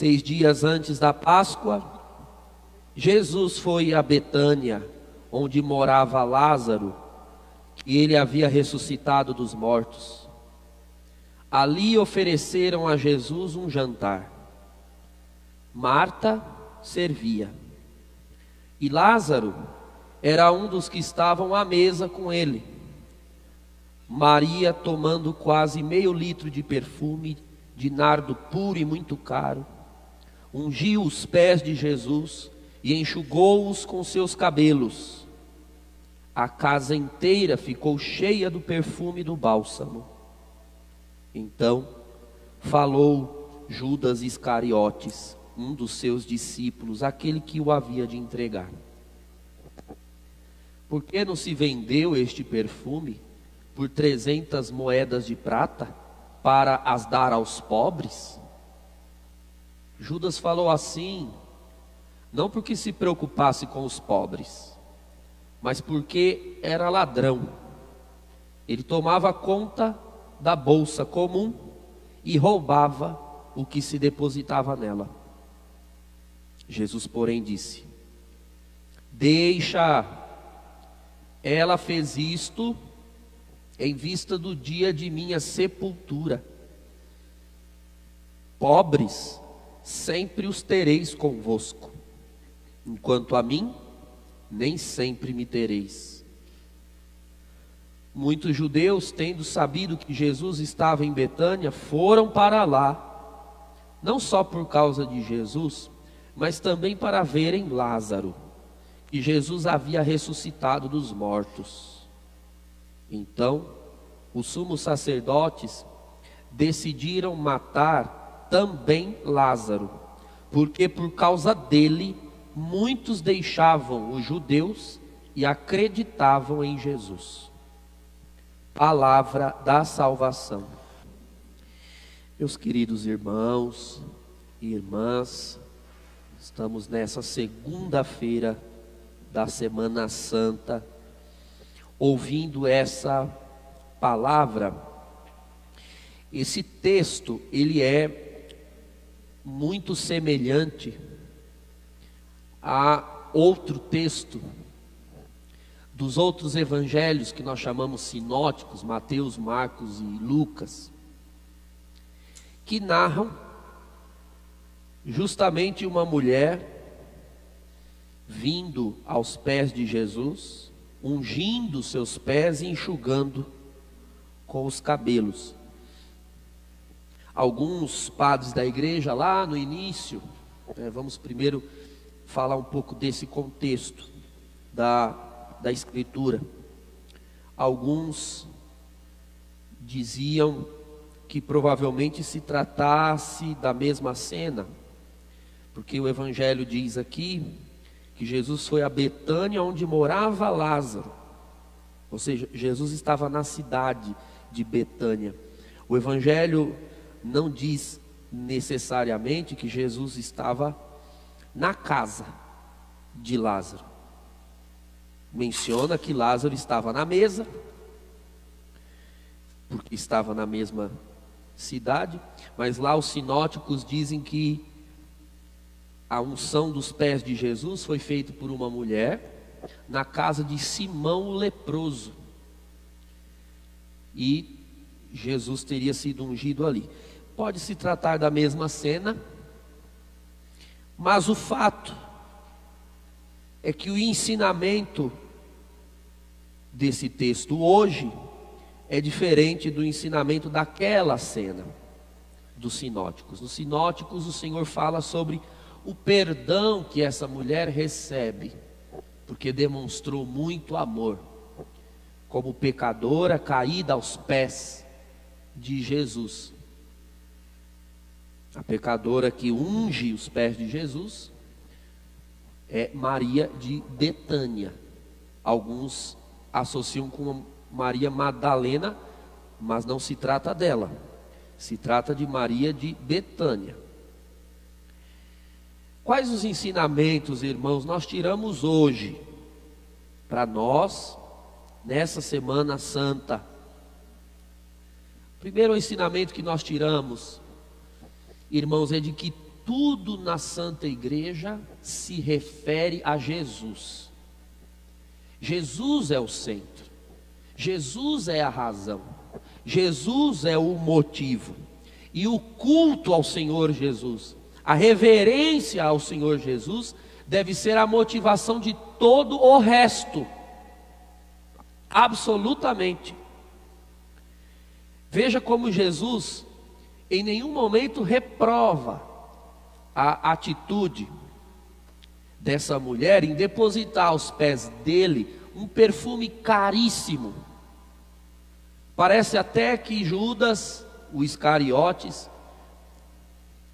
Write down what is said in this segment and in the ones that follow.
Seis dias antes da Páscoa, Jesus foi a Betânia, onde morava Lázaro, que ele havia ressuscitado dos mortos. Ali ofereceram a Jesus um jantar. Marta servia. E Lázaro era um dos que estavam à mesa com ele. Maria, tomando quase meio litro de perfume de nardo puro e muito caro, ungiu os pés de Jesus e enxugou-os com seus cabelos. A casa inteira ficou cheia do perfume do bálsamo. Então falou Judas Iscariotes, um dos seus discípulos, aquele que o havia de entregar. Por que não se vendeu este perfume por trezentas moedas de prata para as dar aos pobres? Judas falou assim, não porque se preocupasse com os pobres, mas porque era ladrão. Ele tomava conta da bolsa comum e roubava o que se depositava nela. Jesus, porém, disse: Deixa, ela fez isto em vista do dia de minha sepultura. Pobres, sempre os tereis convosco, enquanto a mim, nem sempre me tereis. Muitos judeus, tendo sabido que Jesus estava em Betânia, foram para lá, não só por causa de Jesus, mas também para verem Lázaro, que Jesus havia ressuscitado dos mortos. Então, os sumos sacerdotes decidiram matar também Lázaro, porque por causa dele muitos deixavam os judeus e acreditavam em Jesus. Palavra da salvação. Meus queridos irmãos e irmãs, Estamos nessa segunda-feira da Semana Santa, ouvindo essa palavra. Esse texto, ele é muito semelhante a outro texto dos outros evangelhos que nós chamamos sinóticos, Mateus, Marcos e Lucas, que narram justamente uma mulher vindo aos pés de Jesus, ungindo seus pés e enxugando com os cabelos. Alguns padres da igreja lá no início, né, vamos primeiro falar um pouco desse contexto da, da escritura. Alguns diziam que provavelmente se tratasse da mesma cena, porque o Evangelho diz aqui que Jesus foi a Betânia, onde morava Lázaro. Ou seja, Jesus estava na cidade de Betânia. O Evangelho não diz necessariamente que Jesus estava na casa de Lázaro. Menciona que Lázaro estava na mesa, porque estava na mesma cidade, mas lá os sinóticos dizem que a unção dos pés de Jesus foi feita por uma mulher na casa de Simão o leproso. E Jesus teria sido ungido ali. Pode se tratar da mesma cena, mas o fato é que o ensinamento desse texto hoje é diferente do ensinamento daquela cena dos sinóticos. Nos sinóticos, o Senhor fala sobre o perdão que essa mulher recebe, porque demonstrou muito amor, como pecadora caída aos pés de Jesus. A pecadora que unge os pés de Jesus é Maria de Betânia. Alguns associam com Maria Madalena, mas não se trata dela. Se trata de Maria de Betânia. Quais os ensinamentos, irmãos, nós tiramos hoje para nós nessa Semana Santa? Primeiro ensinamento que nós tiramos, irmãos, é de que tudo na Santa Igreja se refere a Jesus. Jesus é o centro, Jesus é a razão, Jesus é o motivo. E o culto ao Senhor Jesus, a reverência ao Senhor Jesus, deve ser a motivação de todo o resto. Absolutamente. Veja como Jesus em nenhum momento reprova a atitude dessa mulher em depositar aos pés dele um perfume caríssimo. Parece até que Judas, o Iscariotes,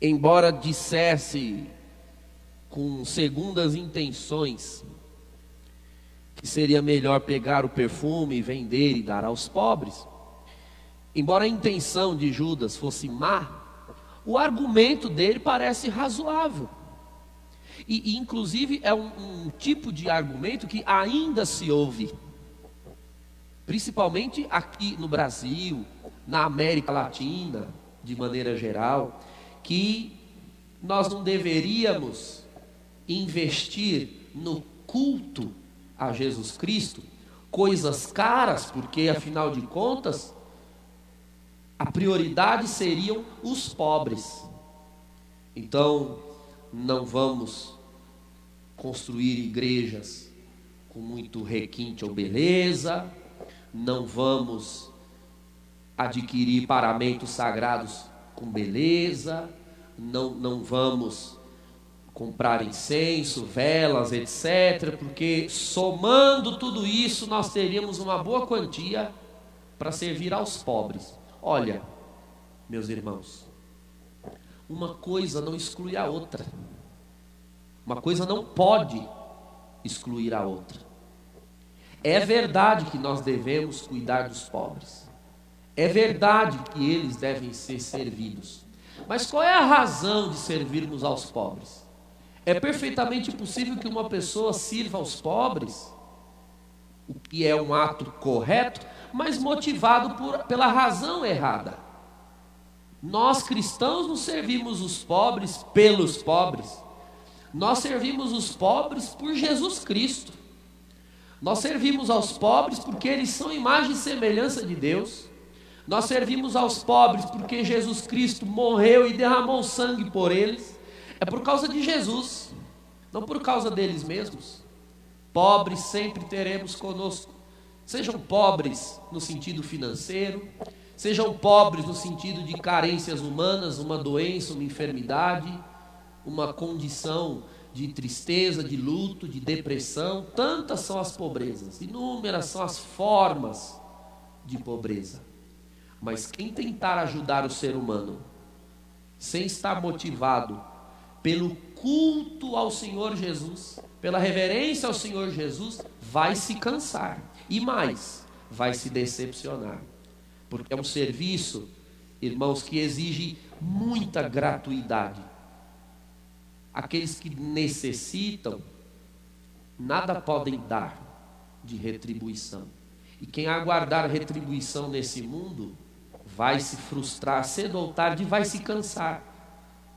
embora dissesse com segundas intenções que seria melhor pegar o perfume e vender e dar aos pobres, embora a intenção de Judas fosse má, o argumento dele parece razoável. E, e inclusive, é um, um tipo de argumento que ainda se ouve, principalmente aqui no Brasil, na América Latina, de maneira geral, que nós não deveríamos investir no culto a Jesus Cristo coisas caras, porque afinal de contas, a prioridade seriam os pobres. Então, não vamos construir igrejas com muito requinte ou beleza, não vamos adquirir paramentos sagrados com beleza, não, não vamos comprar incenso, velas, etc., porque somando tudo isso, nós teríamos uma boa quantia para servir aos pobres. Olha, meus irmãos, uma coisa não exclui a outra. Uma coisa não pode excluir a outra. É verdade que nós devemos cuidar dos pobres. É verdade que eles devem ser servidos. Mas qual é a razão de servirmos aos pobres? É perfeitamente possível que uma pessoa sirva aos pobres, o que é um ato correto, mas motivado por, pela razão errada. Nós cristãos não servimos os pobres pelos pobres. Nós servimos os pobres por Jesus Cristo. Nós servimos aos pobres porque eles são imagem e semelhança de Deus. Nós servimos aos pobres porque Jesus Cristo morreu e derramou sangue por eles. É por causa de Jesus, não por causa deles mesmos. Pobres sempre teremos conosco. Sejam pobres no sentido financeiro, sejam pobres no sentido de carências humanas, uma doença, uma enfermidade, uma condição de tristeza, de luto, de depressão. Tantas são as pobrezas, inúmeras são as formas de pobreza. Mas quem tentar ajudar o ser humano sem estar motivado pelo culto ao Senhor Jesus, pela reverência ao Senhor Jesus, vai se cansar. E mais, vai se decepcionar. Porque é um serviço, irmãos, que exige muita gratuidade. Aqueles que necessitam, nada podem dar de retribuição. E quem aguardar retribuição nesse mundo, vai se frustrar cedo ou tarde e vai se cansar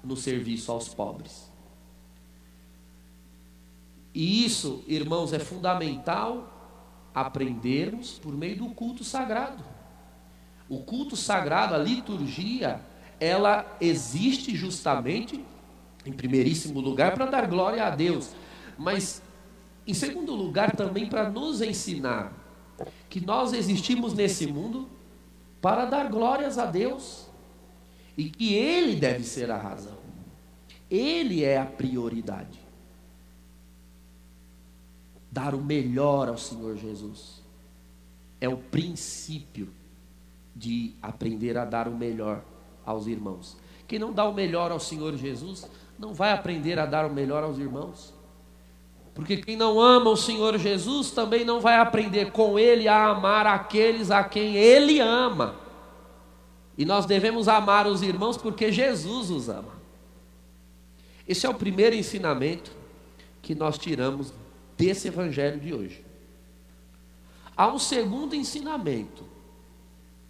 no serviço aos pobres. E isso, irmãos, é fundamental aprendermos por meio do culto sagrado. O culto sagrado, a liturgia, ela existe justamente, em primeiríssimo lugar, para dar glória a Deus, mas em segundo lugar também para nos ensinar que nós existimos nesse mundo para dar glórias a Deus e que Ele deve ser a razão, Ele é a prioridade dar o melhor ao Senhor Jesus. É o princípio de aprender a dar o melhor aos irmãos. Quem não dá o melhor ao Senhor Jesus, não vai aprender a dar o melhor aos irmãos. Porque quem não ama o Senhor Jesus também não vai aprender com Ele a amar aqueles a quem Ele ama. E nós devemos amar os irmãos porque Jesus os ama. Esse é o primeiro ensinamento que nós tiramos desse evangelho de hoje. Há um segundo ensinamento,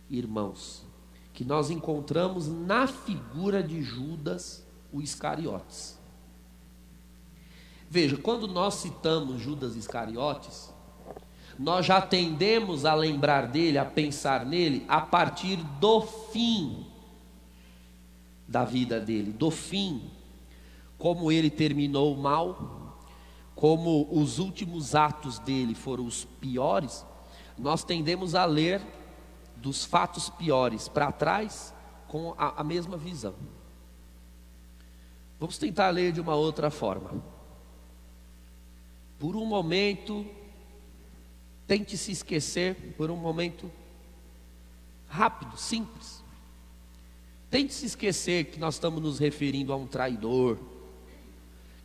irmãos, que nós encontramos na figura de Judas o Iscariotes. Veja, quando nós citamos Judas Iscariotes, nós já tendemos a lembrar dele, a pensar nele, a partir do fim da vida dele, do fim, como ele terminou mal, como os últimos atos dele foram os piores, nós tendemos a ler dos fatos piores para trás com a, a mesma visão. Vamos tentar ler de uma outra forma. Por um momento, tente se esquecer, por um momento rápido, simples. Tente se esquecer que nós estamos nos referindo a um traidor,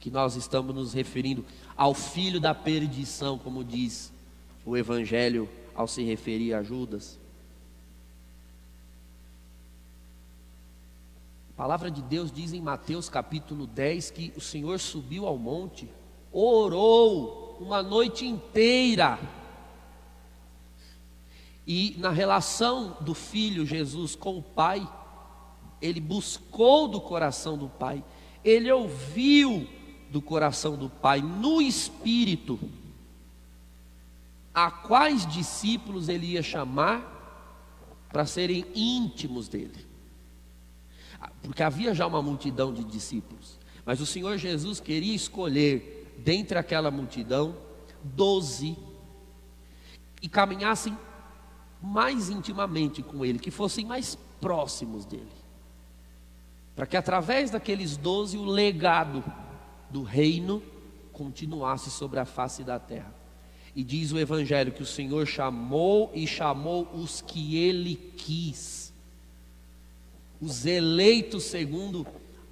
que nós estamos nos referindo ao filho da perdição, como diz o Evangelho ao se referir a Judas. A palavra de Deus diz em Mateus capítulo 10 que o Senhor subiu ao monte, orou uma noite inteira. E na relação do filho Jesus com o Pai, ele buscou do coração do Pai, ele ouviu do coração do Pai no Espírito, a quais discípulos ele ia chamar para serem íntimos dele. Porque havia já uma multidão de discípulos, mas o Senhor Jesus queria escolher dentre aquela multidão doze e caminhassem mais intimamente com Ele, que fossem mais próximos dele, para que através daqueles doze o legado do reino continuasse sobre a face da terra. E diz o Evangelho que o Senhor chamou e chamou os que Ele quis os eleitos segundo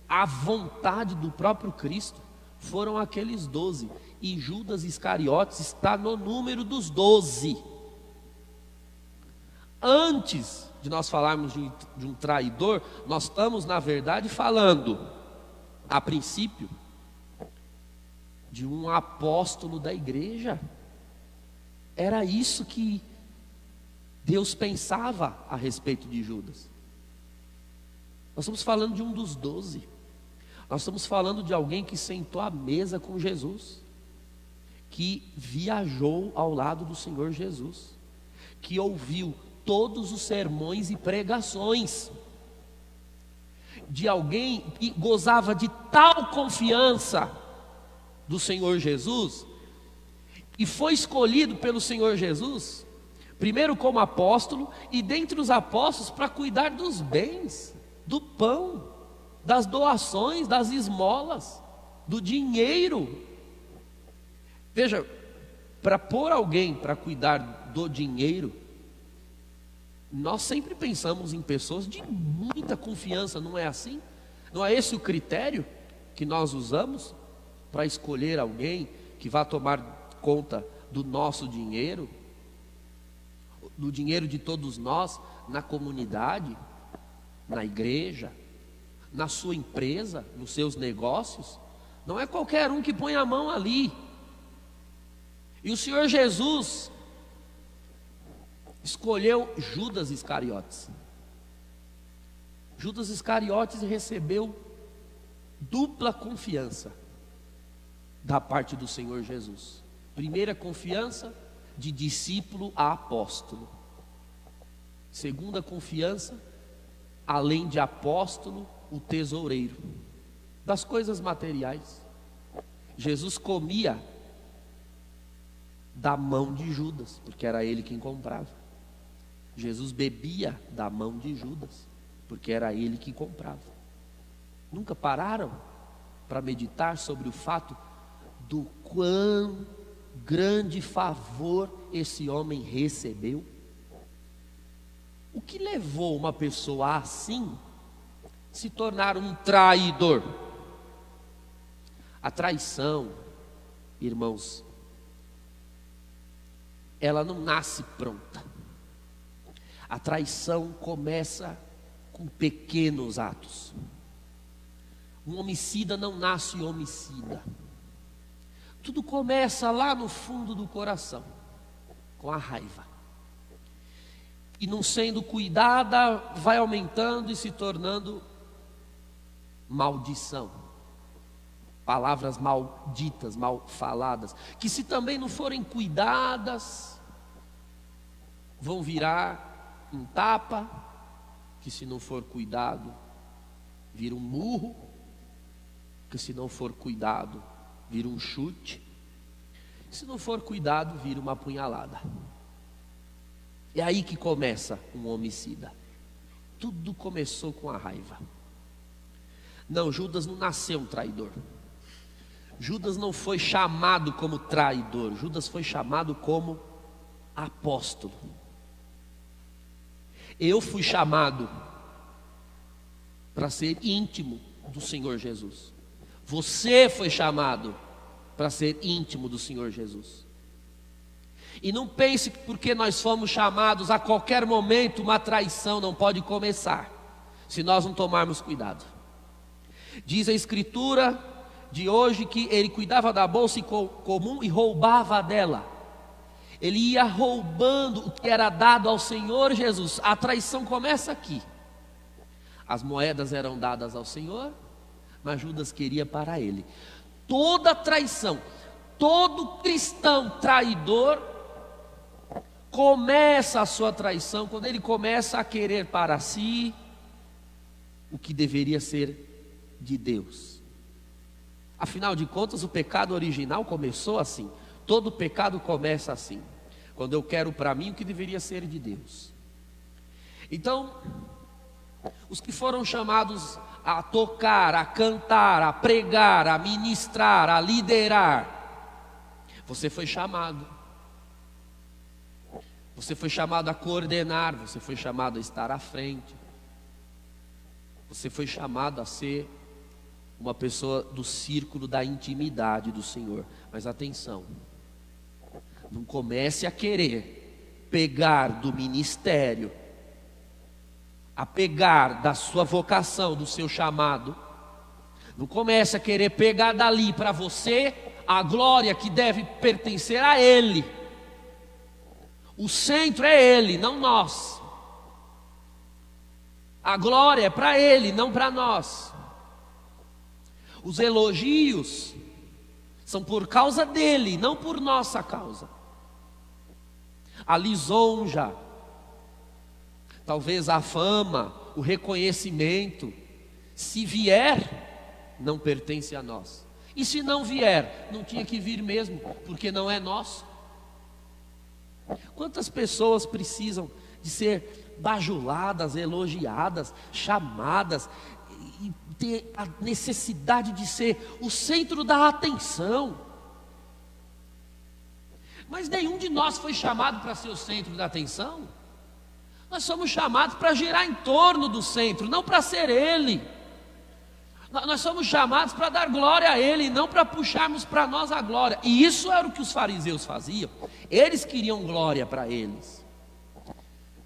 a vontade do próprio Cristo, foram aqueles doze. E Judas Iscariotes está no número dos doze. Antes de nós falarmos de, de um traidor, nós estamos, na verdade, falando, a princípio, de um apóstolo da igreja. Era isso que Deus pensava a respeito de Judas. Nós estamos falando de um dos doze. Nós estamos falando de alguém que sentou à mesa com Jesus, que viajou ao lado do Senhor Jesus, que ouviu todos os sermões e pregações, de alguém que gozava de tal confiança do Senhor Jesus, e foi escolhido pelo Senhor Jesus, primeiro como apóstolo, e dentre os apóstolos para cuidar dos bens do pão, das doações, das esmolas, do dinheiro. Veja, para pôr alguém para cuidar do dinheiro, nós sempre pensamos em pessoas de muita confiança, não é assim? Não é esse o critério que nós usamos para escolher alguém que vá tomar conta do nosso dinheiro, do dinheiro de todos nós na comunidade? na igreja, na sua empresa, nos seus negócios. Não é qualquer um que põe a mão ali. E o Senhor Jesus escolheu Judas Iscariotes. Judas Iscariotes recebeu dupla confiança da parte do Senhor Jesus. Primeira confiança de discípulo a apóstolo. Segunda confiança além de apóstolo, o tesoureiro das coisas materiais. Jesus comia da mão de Judas, porque era ele quem comprava. Jesus bebia da mão de Judas, porque era ele que comprava. Nunca pararam para meditar sobre o fato do quão grande favor esse homem recebeu? O que levou uma pessoa assim se tornar um traidor? A traição, irmãos, ela não nasce pronta. A traição começa com pequenos atos. Um homicida não nasce homicida. Tudo começa lá no fundo do coração, com a raiva. E não sendo cuidada, vai aumentando e se tornando maldição, palavras malditas, mal faladas, que se também não forem cuidadas, vão virar um tapa, que se não for cuidado, vira um murro, que se não for cuidado, vira um chute, se não for cuidado, vira uma punhalada. É aí que começa um homicida. Tudo começou com a raiva. Não, Judas não nasceu um traidor. Judas não foi chamado como traidor, Judas foi chamado como apóstolo. Eu fui chamado para ser íntimo do Senhor Jesus. Você foi chamado para ser íntimo do Senhor Jesus. E não pense que porque nós fomos chamados a qualquer momento, uma traição não pode começar, se nós não tomarmos cuidado. Diz a Escritura de hoje que ele cuidava da bolsa comum e roubava dela. Ele ia roubando o que era dado ao Senhor Jesus. A traição começa aqui. As moedas eram dadas ao Senhor, mas Judas queria para ele. Toda traição, todo cristão traidor começa a sua traição quando ele começa a querer para si o que deveria ser de Deus. Afinal de contas, o pecado original começou assim. Todo pecado começa assim. Quando eu quero para mim o que deveria ser de Deus. Então, os que foram chamados a tocar, a cantar, a pregar, a ministrar, a liderar, você foi chamado. Você foi chamado a coordenar, você foi chamado a estar à frente. Você foi chamado a ser uma pessoa do círculo da intimidade do Senhor. Mas atenção, não comece a querer pegar do ministério, a pegar da sua vocação, do seu chamado. Não comece a querer pegar dali para você a glória que deve pertencer a Ele. O centro é Ele, não nós. A glória é para Ele, não para nós. Os elogios são por causa dele, não por nossa causa. A lisonja, talvez a fama, o reconhecimento, se vier, não pertence a nós. E se não vier, não tinha que vir mesmo, porque não é nosso. Quantas pessoas precisam de ser bajuladas, elogiadas, chamadas, e ter a necessidade de ser o centro da atenção. Mas nenhum de nós foi chamado para ser o centro da atenção. Nós somos chamados para girar em torno do centro, não para ser ele. Nós somos chamados para dar glória a Ele, não para puxarmos para nós a glória. E isso era o que os fariseus faziam. Eles queriam glória para eles.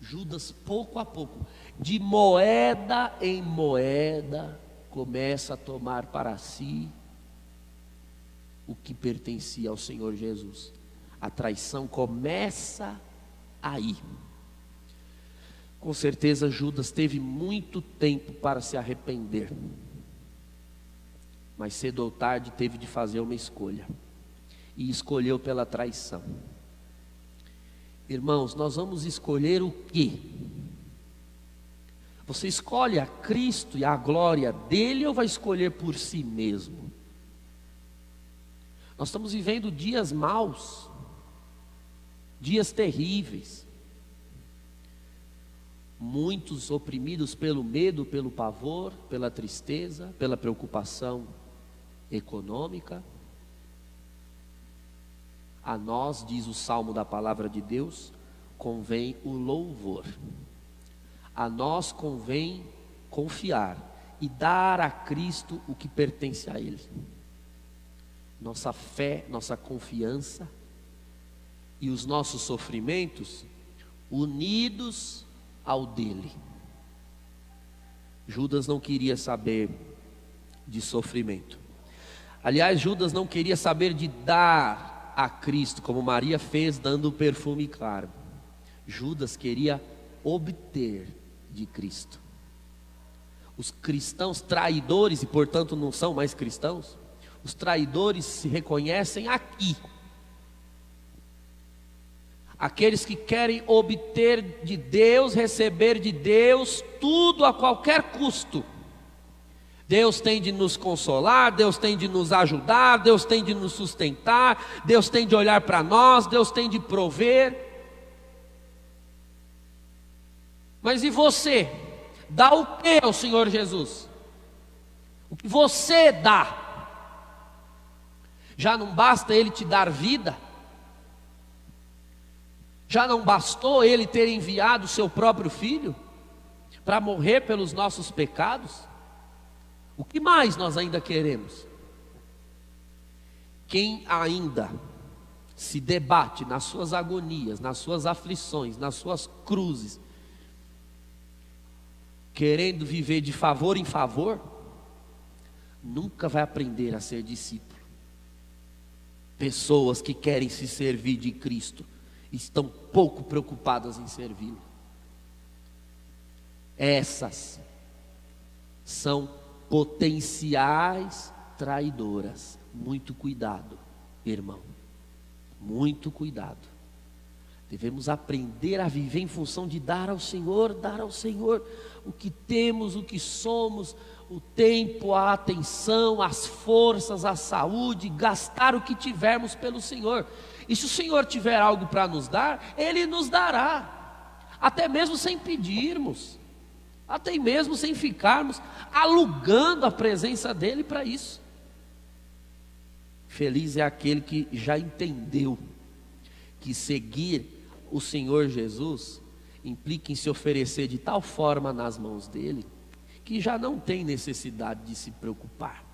Judas, pouco a pouco, de moeda em moeda, começa a tomar para si o que pertencia ao Senhor Jesus. A traição começa aí. Com certeza Judas teve muito tempo para se arrepender. Mas cedo ou tarde teve de fazer uma escolha. E escolheu pela traição. Irmãos, nós vamos escolher o quê? Você escolhe a Cristo e a glória dele ou vai escolher por si mesmo? Nós estamos vivendo dias maus, dias terríveis. Muitos oprimidos pelo medo, pelo pavor, pela tristeza, pela preocupação econômica. A nós, diz o salmo da palavra de Deus, convém o louvor a nós convém confiar e dar a Cristo o que pertence a Ele. Nossa fé, nossa confiança e os nossos sofrimentos unidos ao dele. Judas não queria saber de sofrimento. Aliás, Judas não queria saber de dar a Cristo, como Maria fez dando o perfume caro. Judas queria obter de Cristo. os cristãos traidores e, portanto, não são mais cristãos, os traidores se reconhecem aqui. Aqueles que querem obter de Deus, receber de Deus tudo a qualquer custo. Deus tem de nos consolar, Deus tem de nos ajudar, Deus tem de nos sustentar, Deus tem de olhar para nós, Deus tem de prover. Mas e você? Dá o que ao Senhor Jesus? O que você dá? Já não basta Ele te dar vida? Já não bastou Ele ter enviado o seu próprio Filho para morrer pelos nossos pecados? O que mais nós ainda queremos? Quem ainda se debate nas suas agonias, nas suas aflições, nas suas cruzes, querendo viver de favor em favor, nunca vai aprender a ser discípulo. Pessoas que querem se servir de Cristo estão pouco preocupadas em servi-lo. Essas são potenciais traidoras. Muito cuidado, irmão. Muito cuidado. Devemos aprender a viver em função de dar ao Senhor, dar ao Senhor o que temos, o que somos, o tempo, a atenção, as forças, a saúde, gastar o que tivermos pelo Senhor. E se o Senhor tiver algo para nos dar, Ele nos dará, até mesmo sem pedirmos, até mesmo sem ficarmos alugando a presença dEle para isso. Feliz é aquele que já entendeu que seguir o Senhor Jesus implica em se oferecer de tal forma nas mãos dele, que já não tem necessidade de se preocupar,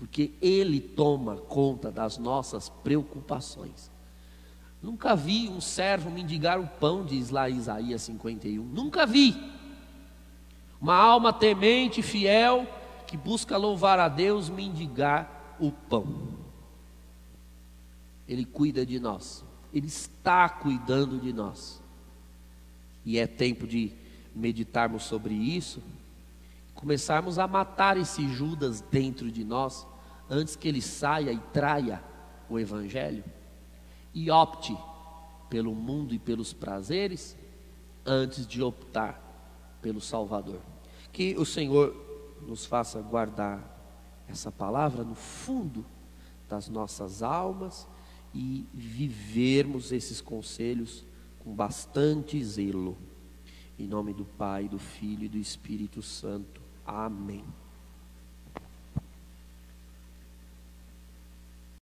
porque ele toma conta das nossas preocupações. Nunca vi um servo mendigar o pão, diz lá Isaías 51. Nunca vi. Uma alma temente, fiel, que busca louvar a Deus, mendigar o pão. Ele cuida de nós. Ele está cuidando de nós e é tempo de meditarmos sobre isso, começarmos a matar esse Judas dentro de nós, antes que ele saia e traia o Evangelho, e opte pelo mundo e pelos prazeres, antes de optar pelo Salvador. Que o Senhor nos faça guardar essa palavra no fundo das nossas almas e vivermos esses conselhos com bastante zelo. Em nome do Pai, do Filho e do Espírito Santo. Amém.